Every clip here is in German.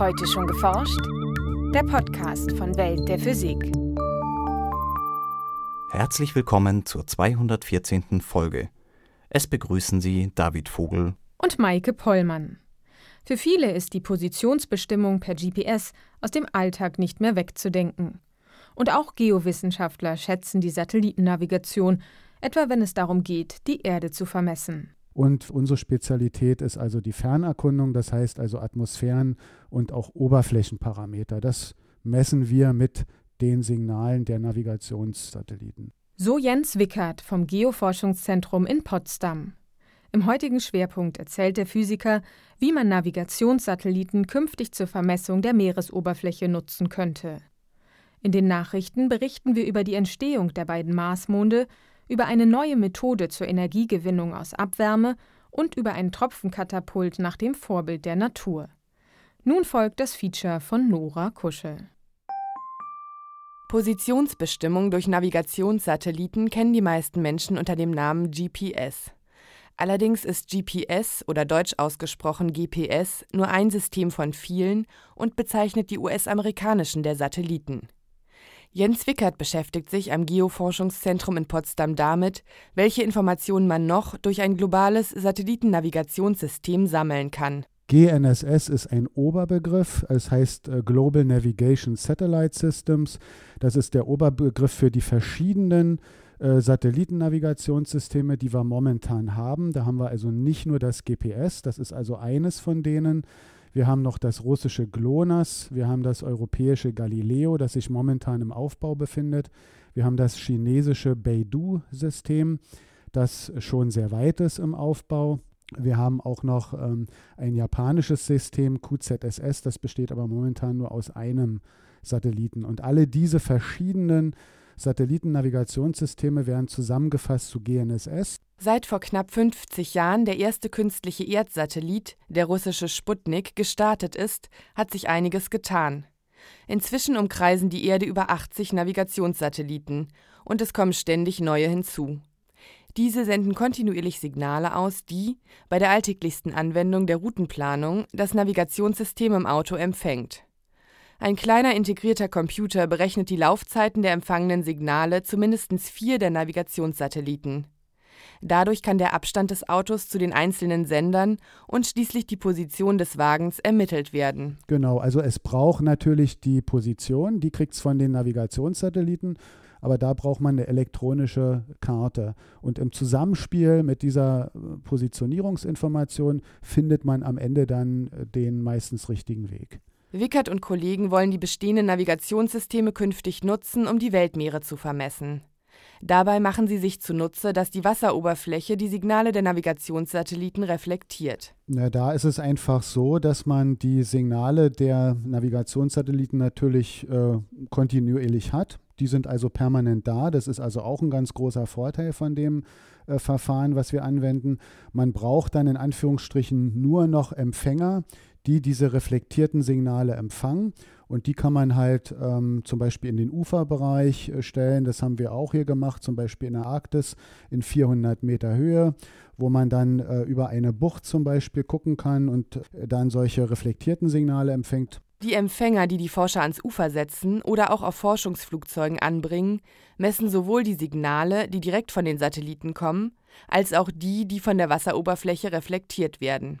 Heute schon geforscht? Der Podcast von Welt der Physik. Herzlich willkommen zur 214. Folge. Es begrüßen Sie David Vogel und Maike Pollmann. Für viele ist die Positionsbestimmung per GPS aus dem Alltag nicht mehr wegzudenken. Und auch Geowissenschaftler schätzen die Satellitennavigation, etwa wenn es darum geht, die Erde zu vermessen. Und unsere Spezialität ist also die Fernerkundung, das heißt also Atmosphären und auch Oberflächenparameter. Das messen wir mit den Signalen der Navigationssatelliten. So Jens Wickert vom Geoforschungszentrum in Potsdam. Im heutigen Schwerpunkt erzählt der Physiker, wie man Navigationssatelliten künftig zur Vermessung der Meeresoberfläche nutzen könnte. In den Nachrichten berichten wir über die Entstehung der beiden Marsmonde über eine neue Methode zur Energiegewinnung aus Abwärme und über ein Tropfenkatapult nach dem Vorbild der Natur. Nun folgt das Feature von Nora Kuschel. Positionsbestimmung durch Navigationssatelliten kennen die meisten Menschen unter dem Namen GPS. Allerdings ist GPS oder deutsch ausgesprochen GPS nur ein System von vielen und bezeichnet die US-amerikanischen der Satelliten. Jens Wickert beschäftigt sich am Geoforschungszentrum in Potsdam damit, welche Informationen man noch durch ein globales Satellitennavigationssystem sammeln kann. GNSS ist ein Oberbegriff, es heißt äh, Global Navigation Satellite Systems. Das ist der Oberbegriff für die verschiedenen äh, Satellitennavigationssysteme, die wir momentan haben. Da haben wir also nicht nur das GPS, das ist also eines von denen, wir haben noch das russische GLONASS, wir haben das europäische Galileo, das sich momentan im Aufbau befindet. Wir haben das chinesische Beidou-System, das schon sehr weit ist im Aufbau. Wir haben auch noch ähm, ein japanisches System, QZSS, das besteht aber momentan nur aus einem Satelliten. Und alle diese verschiedenen Satellitennavigationssysteme werden zusammengefasst zu GNSS. Seit vor knapp 50 Jahren der erste künstliche Erdsatellit, der russische Sputnik, gestartet ist, hat sich einiges getan. Inzwischen umkreisen die Erde über 80 Navigationssatelliten und es kommen ständig neue hinzu. Diese senden kontinuierlich Signale aus, die, bei der alltäglichsten Anwendung der Routenplanung, das Navigationssystem im Auto empfängt. Ein kleiner integrierter Computer berechnet die Laufzeiten der empfangenen Signale zu mindestens vier der Navigationssatelliten. Dadurch kann der Abstand des Autos zu den einzelnen Sendern und schließlich die Position des Wagens ermittelt werden. Genau, also es braucht natürlich die Position, die kriegt es von den Navigationssatelliten, aber da braucht man eine elektronische Karte. Und im Zusammenspiel mit dieser äh, Positionierungsinformation findet man am Ende dann äh, den meistens richtigen Weg. Wickert und Kollegen wollen die bestehenden Navigationssysteme künftig nutzen, um die Weltmeere zu vermessen. Dabei machen sie sich zunutze, dass die Wasseroberfläche die Signale der Navigationssatelliten reflektiert. Na, da ist es einfach so, dass man die Signale der Navigationssatelliten natürlich äh, kontinuierlich hat. Die sind also permanent da. Das ist also auch ein ganz großer Vorteil von dem äh, Verfahren, was wir anwenden. Man braucht dann in Anführungsstrichen nur noch Empfänger, die diese reflektierten Signale empfangen. Und die kann man halt ähm, zum Beispiel in den Uferbereich äh, stellen. Das haben wir auch hier gemacht, zum Beispiel in der Arktis in 400 Meter Höhe, wo man dann äh, über eine Bucht zum Beispiel gucken kann und äh, dann solche reflektierten Signale empfängt. Die Empfänger, die die Forscher ans Ufer setzen oder auch auf Forschungsflugzeugen anbringen, messen sowohl die Signale, die direkt von den Satelliten kommen, als auch die, die von der Wasseroberfläche reflektiert werden.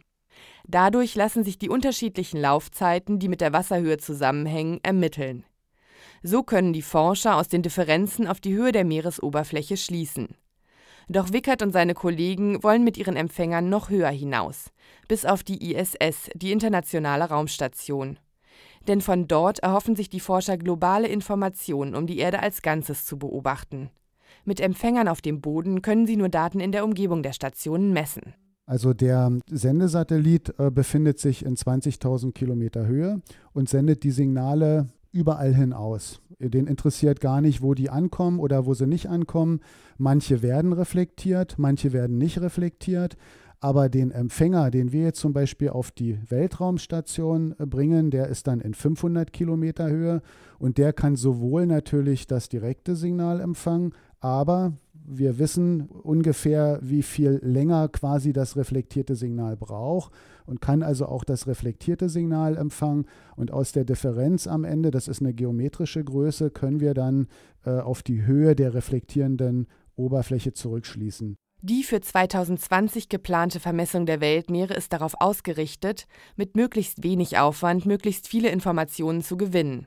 Dadurch lassen sich die unterschiedlichen Laufzeiten, die mit der Wasserhöhe zusammenhängen, ermitteln. So können die Forscher aus den Differenzen auf die Höhe der Meeresoberfläche schließen. Doch Wickert und seine Kollegen wollen mit ihren Empfängern noch höher hinaus, bis auf die ISS, die Internationale Raumstation. Denn von dort erhoffen sich die Forscher globale Informationen, um die Erde als Ganzes zu beobachten. Mit Empfängern auf dem Boden können sie nur Daten in der Umgebung der Stationen messen. Also der Sendesatellit äh, befindet sich in 20.000 Kilometer Höhe und sendet die Signale überall hin aus. Den interessiert gar nicht, wo die ankommen oder wo sie nicht ankommen. Manche werden reflektiert, manche werden nicht reflektiert. Aber den Empfänger, den wir jetzt zum Beispiel auf die Weltraumstation äh, bringen, der ist dann in 500 Kilometer Höhe und der kann sowohl natürlich das direkte Signal empfangen, aber wir wissen ungefähr, wie viel länger quasi das reflektierte Signal braucht und kann also auch das reflektierte Signal empfangen. Und aus der Differenz am Ende, das ist eine geometrische Größe, können wir dann äh, auf die Höhe der reflektierenden Oberfläche zurückschließen. Die für 2020 geplante Vermessung der Weltmeere ist darauf ausgerichtet, mit möglichst wenig Aufwand möglichst viele Informationen zu gewinnen.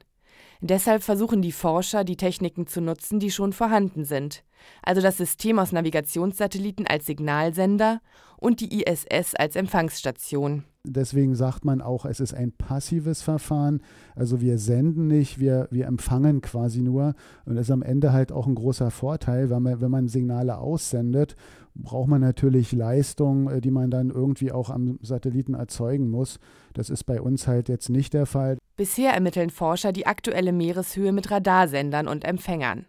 Deshalb versuchen die Forscher, die Techniken zu nutzen, die schon vorhanden sind, also das System aus Navigationssatelliten als Signalsender und die ISS als Empfangsstation. Deswegen sagt man auch, es ist ein passives Verfahren. Also wir senden nicht, wir, wir empfangen quasi nur. Und das ist am Ende halt auch ein großer Vorteil, weil man, wenn man Signale aussendet, braucht man natürlich Leistung, äh, die man dann irgendwie auch am Satelliten erzeugen muss. Das ist bei uns halt jetzt nicht der Fall. Bisher ermitteln Forscher die aktuelle Meereshöhe mit Radarsendern und Empfängern.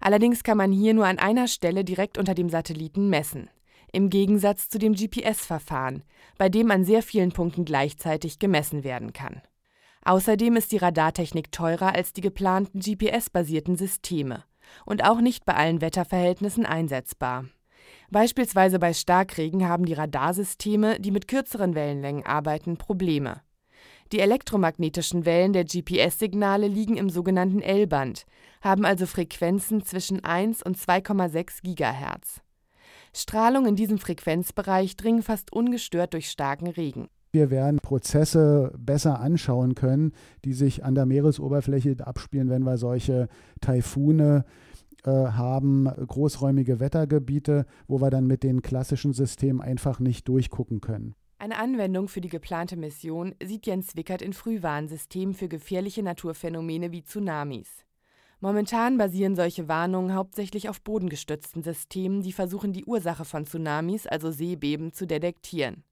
Allerdings kann man hier nur an einer Stelle direkt unter dem Satelliten messen im Gegensatz zu dem GPS-Verfahren, bei dem an sehr vielen Punkten gleichzeitig gemessen werden kann. Außerdem ist die Radartechnik teurer als die geplanten GPS-basierten Systeme und auch nicht bei allen Wetterverhältnissen einsetzbar. Beispielsweise bei Starkregen haben die Radarsysteme, die mit kürzeren Wellenlängen arbeiten, Probleme. Die elektromagnetischen Wellen der GPS-Signale liegen im sogenannten L-Band, haben also Frequenzen zwischen 1 und 2,6 Gigahertz. Strahlung in diesem Frequenzbereich dringen fast ungestört durch starken Regen. Wir werden Prozesse besser anschauen können, die sich an der Meeresoberfläche abspielen, wenn wir solche Taifune haben, großräumige Wettergebiete, wo wir dann mit den klassischen Systemen einfach nicht durchgucken können. Eine Anwendung für die geplante Mission sieht Jens Wickert in Frühwarnsystemen für gefährliche Naturphänomene wie Tsunamis. Momentan basieren solche Warnungen hauptsächlich auf bodengestützten Systemen, die versuchen, die Ursache von Tsunamis, also Seebeben, zu detektieren.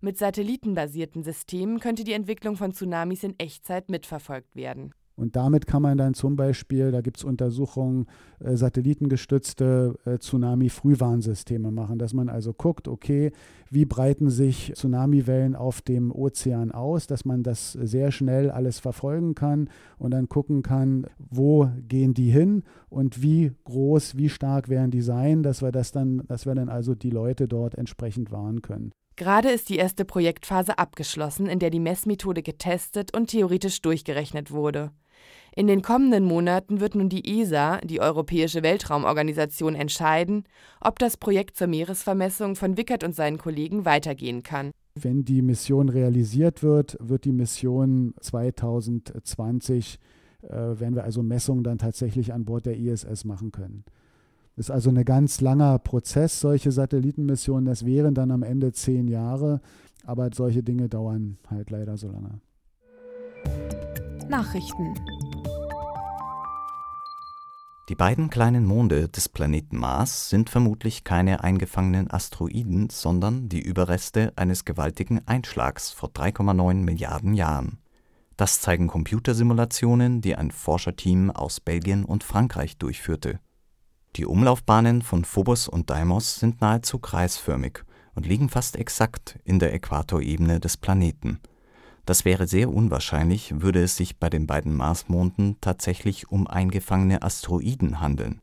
Mit satellitenbasierten Systemen könnte die Entwicklung von Tsunamis in Echtzeit mitverfolgt werden und damit kann man dann zum Beispiel, da gibt es Untersuchungen, äh, satellitengestützte äh, Tsunami-Frühwarnsysteme machen, dass man also guckt, okay, wie breiten sich Tsunamiwellen auf dem Ozean aus, dass man das sehr schnell alles verfolgen kann und dann gucken kann, wo gehen die hin und wie groß, wie stark werden die sein, dass wir das dann, dass wir dann also die Leute dort entsprechend warnen können. Gerade ist die erste Projektphase abgeschlossen, in der die Messmethode getestet und theoretisch durchgerechnet wurde. In den kommenden Monaten wird nun die ESA, die Europäische Weltraumorganisation, entscheiden, ob das Projekt zur Meeresvermessung von Wickert und seinen Kollegen weitergehen kann. Wenn die Mission realisiert wird, wird die Mission 2020, äh, werden wir also Messungen dann tatsächlich an Bord der ISS machen können. Das ist also ein ganz langer Prozess, solche Satellitenmissionen. Das wären dann am Ende zehn Jahre, aber solche Dinge dauern halt leider so lange. Nachrichten die beiden kleinen Monde des Planeten Mars sind vermutlich keine eingefangenen Asteroiden, sondern die Überreste eines gewaltigen Einschlags vor 3,9 Milliarden Jahren. Das zeigen Computersimulationen, die ein Forscherteam aus Belgien und Frankreich durchführte. Die Umlaufbahnen von Phobos und Deimos sind nahezu kreisförmig und liegen fast exakt in der Äquatorebene des Planeten das wäre sehr unwahrscheinlich, würde es sich bei den beiden Marsmonden tatsächlich um eingefangene Asteroiden handeln.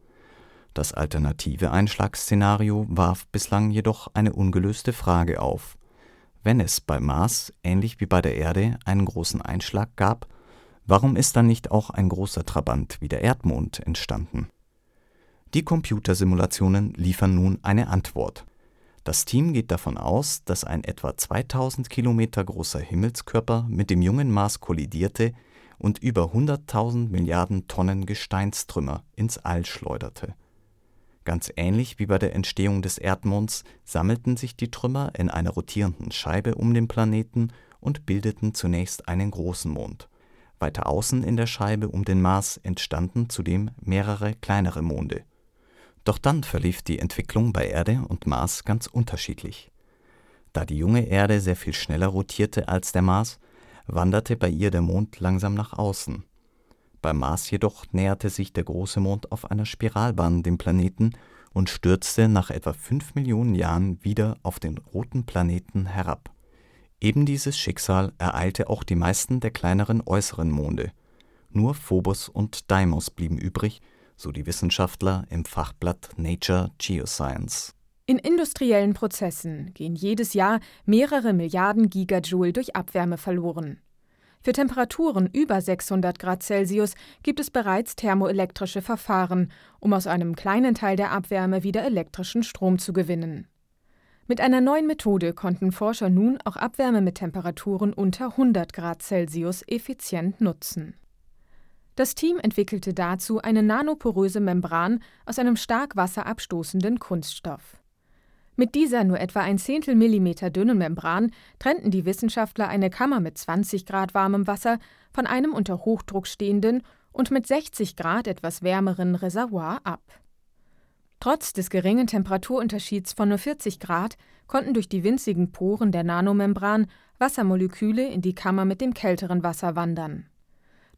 Das alternative Einschlagsszenario warf bislang jedoch eine ungelöste Frage auf. Wenn es bei Mars, ähnlich wie bei der Erde, einen großen Einschlag gab, warum ist dann nicht auch ein großer Trabant wie der Erdmond entstanden? Die Computersimulationen liefern nun eine Antwort das Team geht davon aus, dass ein etwa 2000 Kilometer großer Himmelskörper mit dem jungen Mars kollidierte und über 100.000 Milliarden Tonnen Gesteinstrümmer ins All schleuderte. Ganz ähnlich wie bei der Entstehung des Erdmonds sammelten sich die Trümmer in einer rotierenden Scheibe um den Planeten und bildeten zunächst einen großen Mond. Weiter außen in der Scheibe um den Mars entstanden zudem mehrere kleinere Monde doch dann verlief die Entwicklung bei Erde und Mars ganz unterschiedlich. Da die junge Erde sehr viel schneller rotierte als der Mars, wanderte bei ihr der Mond langsam nach außen. Beim Mars jedoch näherte sich der große Mond auf einer Spiralbahn dem Planeten und stürzte nach etwa fünf Millionen Jahren wieder auf den roten Planeten herab. Eben dieses Schicksal ereilte auch die meisten der kleineren äußeren Monde. Nur Phobos und Deimos blieben übrig, so die Wissenschaftler im Fachblatt Nature Geoscience. In industriellen Prozessen gehen jedes Jahr mehrere Milliarden Gigajoule durch Abwärme verloren. Für Temperaturen über 600 Grad Celsius gibt es bereits thermoelektrische Verfahren, um aus einem kleinen Teil der Abwärme wieder elektrischen Strom zu gewinnen. Mit einer neuen Methode konnten Forscher nun auch Abwärme mit Temperaturen unter 100 Grad Celsius effizient nutzen. Das Team entwickelte dazu eine nanoporöse Membran aus einem stark wasserabstoßenden Kunststoff. Mit dieser nur etwa ein Zehntel Millimeter dünnen Membran trennten die Wissenschaftler eine Kammer mit 20 Grad warmem Wasser von einem unter Hochdruck stehenden und mit 60 Grad etwas wärmeren Reservoir ab. Trotz des geringen Temperaturunterschieds von nur 40 Grad konnten durch die winzigen Poren der Nanomembran Wassermoleküle in die Kammer mit dem kälteren Wasser wandern.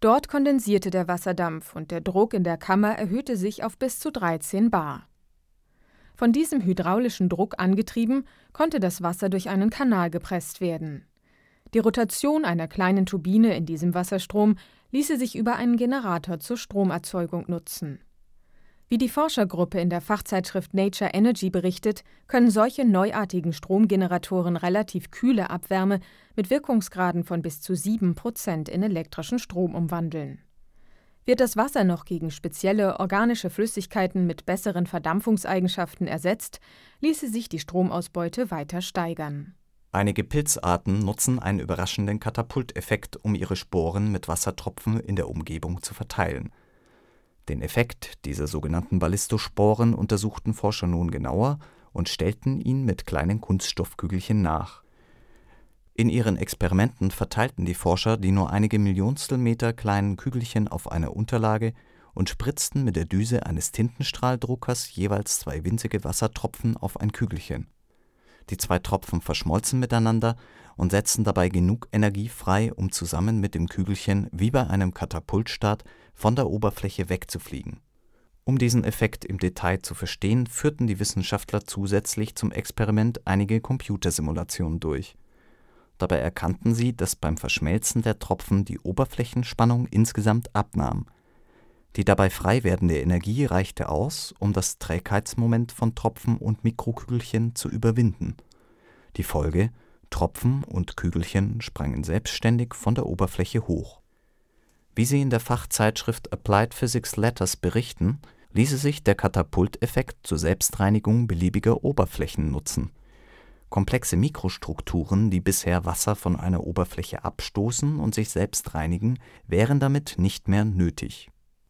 Dort kondensierte der Wasserdampf und der Druck in der Kammer erhöhte sich auf bis zu 13 bar. Von diesem hydraulischen Druck angetrieben, konnte das Wasser durch einen Kanal gepresst werden. Die Rotation einer kleinen Turbine in diesem Wasserstrom ließe sich über einen Generator zur Stromerzeugung nutzen. Wie die Forschergruppe in der Fachzeitschrift Nature Energy berichtet, können solche neuartigen Stromgeneratoren relativ kühle Abwärme mit Wirkungsgraden von bis zu 7 Prozent in elektrischen Strom umwandeln. Wird das Wasser noch gegen spezielle organische Flüssigkeiten mit besseren Verdampfungseigenschaften ersetzt, ließe sich die Stromausbeute weiter steigern. Einige Pilzarten nutzen einen überraschenden Katapulteffekt, um ihre Sporen mit Wassertropfen in der Umgebung zu verteilen. Den Effekt dieser sogenannten Ballistosporen untersuchten Forscher nun genauer und stellten ihn mit kleinen Kunststoffkügelchen nach in ihren Experimenten verteilten die Forscher die nur einige Millionstel Meter kleinen Kügelchen auf einer Unterlage und spritzten mit der Düse eines Tintenstrahldruckers jeweils zwei winzige Wassertropfen auf ein Kügelchen. Die zwei Tropfen verschmolzen miteinander und setzten dabei genug Energie frei, um zusammen mit dem Kügelchen wie bei einem Katapultstart von der Oberfläche wegzufliegen. Um diesen Effekt im Detail zu verstehen, führten die Wissenschaftler zusätzlich zum Experiment einige Computersimulationen durch Dabei erkannten sie, dass beim Verschmelzen der Tropfen die Oberflächenspannung insgesamt abnahm. Die dabei frei werdende Energie reichte aus, um das Trägheitsmoment von Tropfen und Mikrokügelchen zu überwinden. Die Folge: Tropfen und Kügelchen sprangen selbstständig von der Oberfläche hoch. Wie sie in der Fachzeitschrift Applied Physics Letters berichten, ließe sich der Katapulteffekt zur Selbstreinigung beliebiger Oberflächen nutzen Komplexe Mikrostrukturen, die bisher Wasser von einer Oberfläche abstoßen und sich selbst reinigen, wären damit nicht mehr nötig.